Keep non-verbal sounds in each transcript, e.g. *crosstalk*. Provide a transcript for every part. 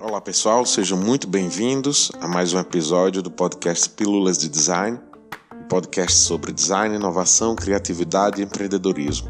Olá pessoal, sejam muito bem-vindos a mais um episódio do podcast Pílulas de Design, um podcast sobre design, inovação, criatividade e empreendedorismo.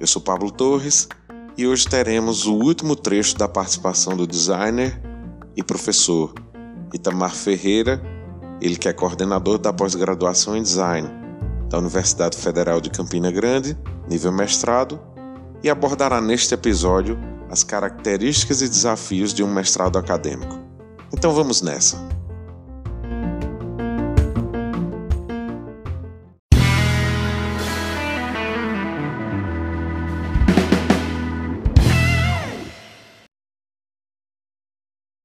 Eu sou Pablo Torres e hoje teremos o último trecho da participação do designer e professor Itamar Ferreira, ele que é coordenador da pós-graduação em design da Universidade Federal de Campina Grande, nível mestrado, e abordará neste episódio as características e desafios de um mestrado acadêmico. Então vamos nessa.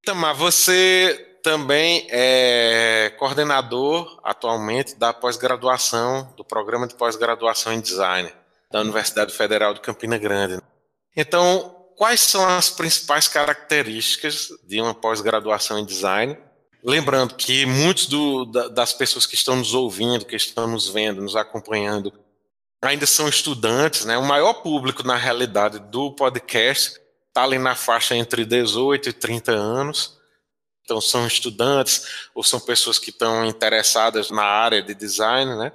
Tamar, você também é coordenador atualmente da pós-graduação, do programa de pós-graduação em design da Universidade Federal de Campina Grande. Então, quais são as principais características de uma pós-graduação em design? Lembrando que muitos do, das pessoas que estão nos ouvindo, que estão nos vendo, nos acompanhando, ainda são estudantes, né? O maior público, na realidade, do podcast está ali na faixa entre 18 e 30 anos. Então, são estudantes ou são pessoas que estão interessadas na área de design, né?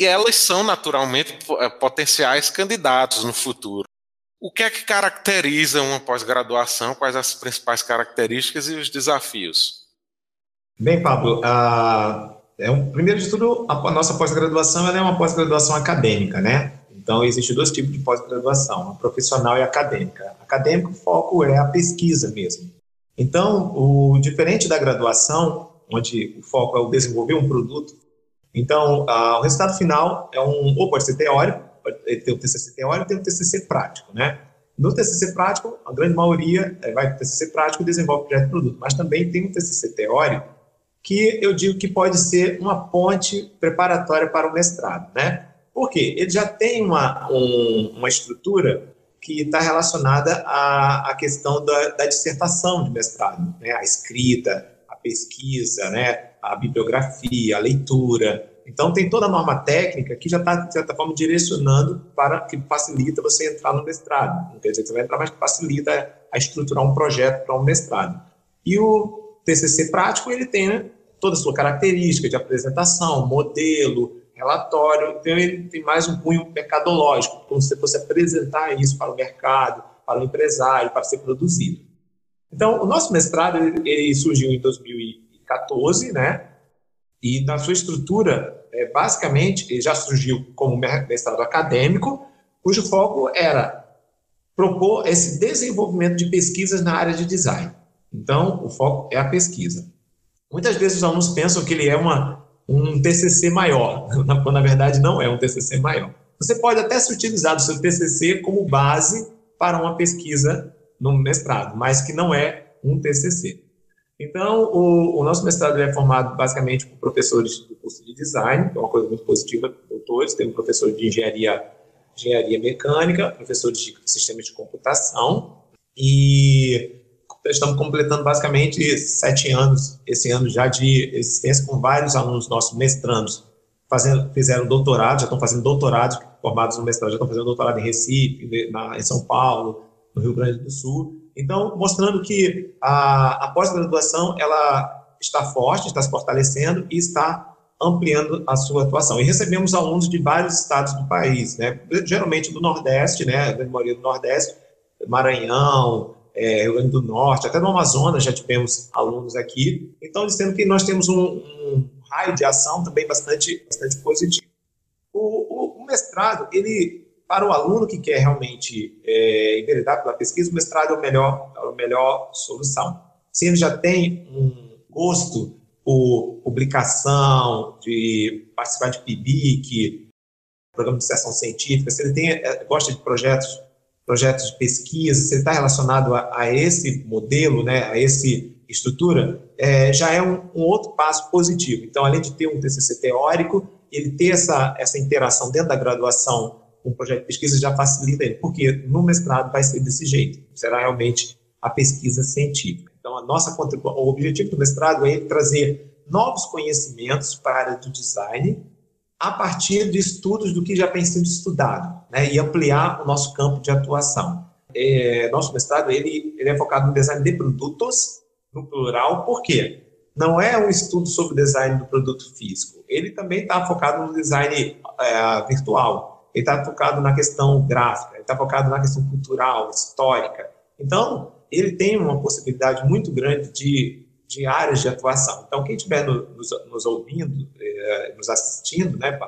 E elas são, naturalmente, eh, potenciais candidatos no futuro. O que é que caracteriza uma pós-graduação? Quais as principais características e os desafios? Bem, Pablo, é um, primeiro de tudo, a, nossa pós-graduação é uma pós-graduação acadêmica, né? Então, existem dois tipos de pós-graduação, a profissional e a acadêmica. Acadêmico, o foco é a pesquisa mesmo. Então, o diferente da graduação, onde o foco é o desenvolver um produto, então, uh, o resultado final é um, ou pode ser teórico, tem o TCC teórico tem o TCC prático, né? No TCC prático, a grande maioria é, vai para o TCC prático e desenvolve o projeto de produto, mas também tem um TCC teórico que eu digo que pode ser uma ponte preparatória para o mestrado, né? Por quê? Ele já tem uma, um, uma estrutura que está relacionada à, à questão da, da, dissertação de mestrado, né? A escrita, a pesquisa, né? A bibliografia, a leitura, então, tem toda a norma técnica que já está, de certa forma, direcionando para que facilita você entrar no mestrado. Não quer dizer que você vai entrar, mas facilita a estruturar um projeto para um mestrado. E o TCC prático, ele tem né, toda a sua característica de apresentação, modelo, relatório, então ele tem mais um cunho mercadológico, como se você apresentar isso para o mercado, para o empresário, para ser produzido. Então, o nosso mestrado ele, ele surgiu em 2014, né? E na sua estrutura é, basicamente, já surgiu como mestrado acadêmico, cujo foco era propor esse desenvolvimento de pesquisas na área de design. Então, o foco é a pesquisa. Muitas vezes os alunos pensam que ele é uma, um TCC maior, *laughs* quando na verdade não é um TCC maior. Você pode até se utilizar do seu TCC como base para uma pesquisa no mestrado, mas que não é um TCC. Então, o, o nosso mestrado é formado basicamente por professores do curso de design, que é uma coisa muito positiva, doutores, temos professor de engenharia, engenharia mecânica, professores de sistemas de computação, e estamos completando basicamente sete anos, esse ano já de existência, com vários alunos nossos mestrandos, fazendo, fizeram doutorado, já estão fazendo doutorado, formados no mestrado, já estão fazendo doutorado em Recife, na, em São Paulo, no Rio Grande do Sul, então, mostrando que a, a pós-graduação ela está forte, está se fortalecendo e está ampliando a sua atuação. E recebemos alunos de vários estados do país, né? geralmente do Nordeste, né? a maioria do Nordeste, Maranhão, é, Rio Grande do Norte, até no Amazonas já tivemos alunos aqui. Então, dizendo que nós temos um, um raio de ação também bastante, bastante positivo. O, o, o mestrado, ele para o aluno que quer realmente é, enveredar pela pesquisa, o mestrado é a melhor, é a melhor solução. Se ele já tem um gosto por publicação, de participar de PIBIC, programa de iniciação científica, se ele tem, é, gosta de projetos, projetos de pesquisa, se ele está relacionado a, a, esse modelo, né, a essa estrutura, é, já é um, um outro passo positivo. Então, além de ter um TCC teórico, ele ter essa, essa interação dentro da graduação um projeto de pesquisa já facilita ele, porque no mestrado vai ser desse jeito, será realmente a pesquisa científica. Então, a nossa o objetivo do mestrado é trazer novos conhecimentos para a área do design a partir de estudos do que já tem sido estudado, né, e ampliar o nosso campo de atuação. É, nosso mestrado ele, ele é focado no design de produtos, no plural, por quê? Não é um estudo sobre o design do produto físico, ele também está focado no design é, virtual, ele está focado na questão gráfica, ele está focado na questão cultural, histórica. Então, ele tem uma possibilidade muito grande de, de áreas de atuação. Então, quem estiver no, nos, nos, ouvindo, eh, nos assistindo, né,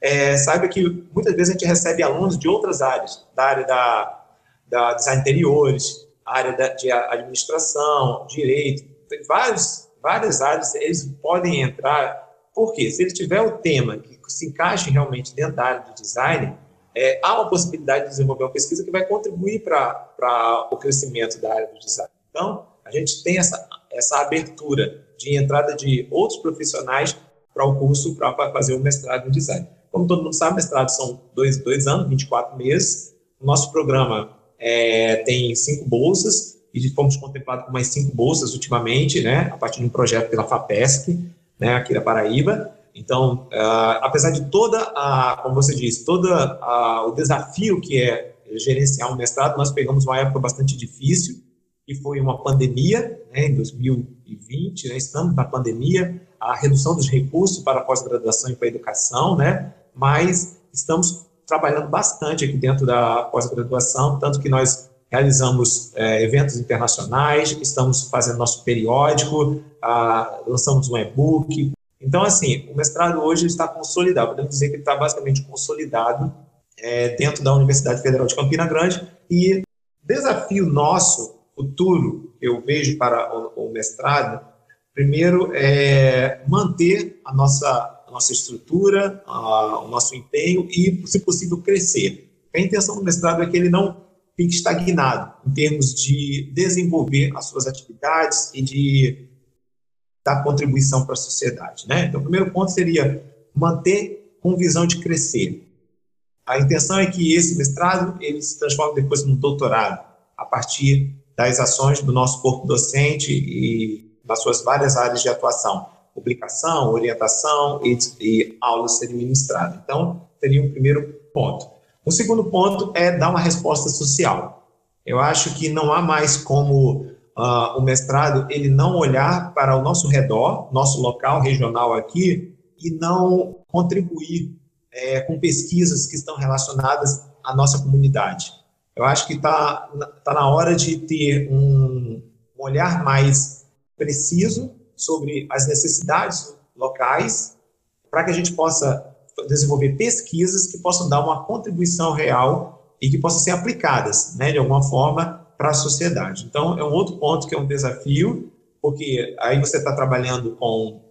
é, saiba que muitas vezes a gente recebe alunos de outras áreas, da área da, da design interiores, área da, de administração, direito, tem vários, várias áreas, eles podem entrar, porque se ele tiver o tema que se encaixe realmente dentro da área do design, é, há uma possibilidade de desenvolver uma pesquisa que vai contribuir para o crescimento da área do design. Então, a gente tem essa, essa abertura de entrada de outros profissionais para o curso para fazer o mestrado em design. Como todo mundo sabe, mestrado são dois, dois anos, 24 meses. O nosso programa é, tem cinco bolsas e fomos contemplados com mais cinco bolsas ultimamente, né, a partir de um projeto pela FAPESC, né, aqui da Paraíba. Então, uh, apesar de toda a, como você disse, todo o desafio que é gerenciar um mestrado, nós pegamos uma época bastante difícil, que foi uma pandemia, né, em 2020, né, estamos na pandemia, a redução dos recursos para a pós-graduação e para a educação, né, mas estamos trabalhando bastante aqui dentro da pós-graduação, tanto que nós realizamos é, eventos internacionais, estamos fazendo nosso periódico, ah, lançamos um e-book, então, assim, o mestrado hoje está consolidado, podemos dizer que ele está basicamente consolidado é, dentro da Universidade Federal de Campina Grande. E desafio nosso, futuro, eu vejo para o, o mestrado, primeiro é manter a nossa, a nossa estrutura, a, o nosso empenho e, se possível, crescer. A intenção do mestrado é que ele não fique estagnado em termos de desenvolver as suas atividades e de da contribuição para a sociedade. Né? Então, o primeiro ponto seria manter com visão de crescer. A intenção é que esse mestrado ele se transforme depois num doutorado, a partir das ações do nosso corpo docente e das suas várias áreas de atuação, publicação, orientação e, e aulas serem ministradas. Então, seria um primeiro ponto. O segundo ponto é dar uma resposta social. Eu acho que não há mais como uh, o mestrado ele não olhar para o nosso redor, nosso local regional aqui, e não contribuir é, com pesquisas que estão relacionadas à nossa comunidade. Eu acho que está tá na hora de ter um, olhar mais preciso sobre as necessidades locais, para que a gente possa desenvolver pesquisas que possam dar uma contribuição real e que possam ser aplicadas, né, de alguma forma, para a sociedade. Então, é um outro ponto que é um desafio, porque aí você está trabalhando com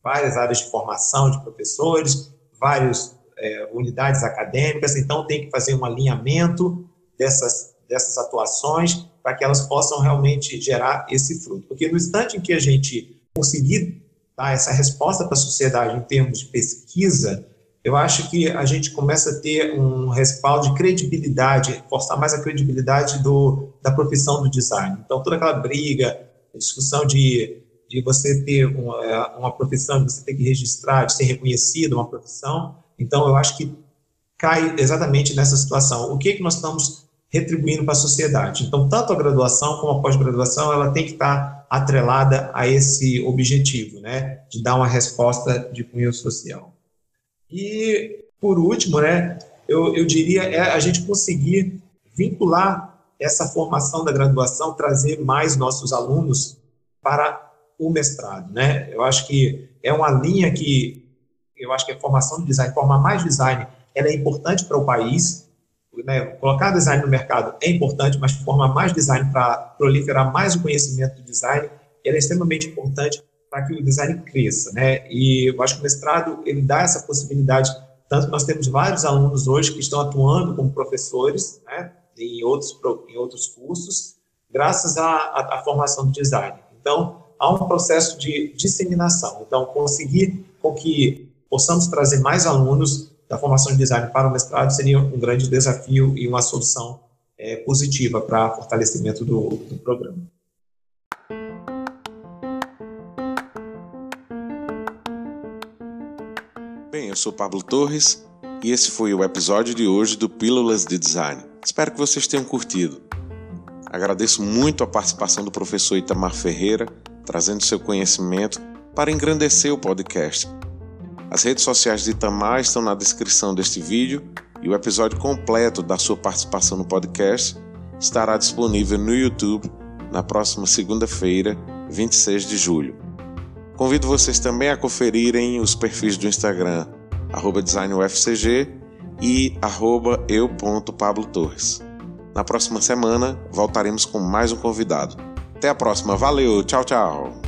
várias áreas de formação de professores, várias é, unidades acadêmicas, então tem que fazer um alinhamento dessas, dessas atuações para que elas possam realmente gerar esse fruto. Porque no instante em que a gente conseguir dar essa resposta para a sociedade em termos de pesquisa, eu acho que a gente começa a ter um respaldo de credibilidade, forçar mais a credibilidade do, da profissão do design. Então, toda aquela briga, discussão de, de você ter uma, é, uma profissão, de você ter que registrar, de ser reconhecido uma profissão. Então, eu acho que cai exatamente nessa situação. O que, que nós estamos retribuindo para a sociedade? Então, tanto a graduação como a pós-graduação, ela tem que estar atrelada a esse objetivo, né, de dar uma resposta de cunho social. E, por último, né, eu, eu diria é a gente conseguir vincular essa formação da graduação, trazer mais nossos alunos para o mestrado, né? Eu acho que é uma linha que eu acho que a formação de design, formar mais design, ela é importante para o país, né? Colocar design no mercado é importante, mas formar mais design para proliferar mais o conhecimento do design, ela é extremamente importante para que o design cresça, né? E eu acho que o mestrado ele dá essa possibilidade, tanto que nós temos vários alunos hoje que estão atuando como professores, né? Em outros em outros cursos, graças à, à, à formação do design. Então há um processo de disseminação. Então conseguir com que possamos trazer mais alunos da formação de design para o mestrado seria um grande desafio e uma solução é, positiva para fortalecimento do, do programa. eu sou Pablo Torres e esse foi o episódio de hoje do Pílulas de Design. Espero que vocês tenham curtido. Agradeço muito a participação do professor Itamar Ferreira, trazendo seu conhecimento para engrandecer o podcast. As redes sociais de Itamar estão na descrição deste vídeo e o episódio completo da sua participação no podcast estará disponível no YouTube na próxima segunda-feira, 26 de julho. Convido vocês também a conferirem os perfis do Instagram designufcg e eu.pablotorres. Na próxima semana voltaremos com mais um convidado. Até a próxima, valeu, tchau, tchau!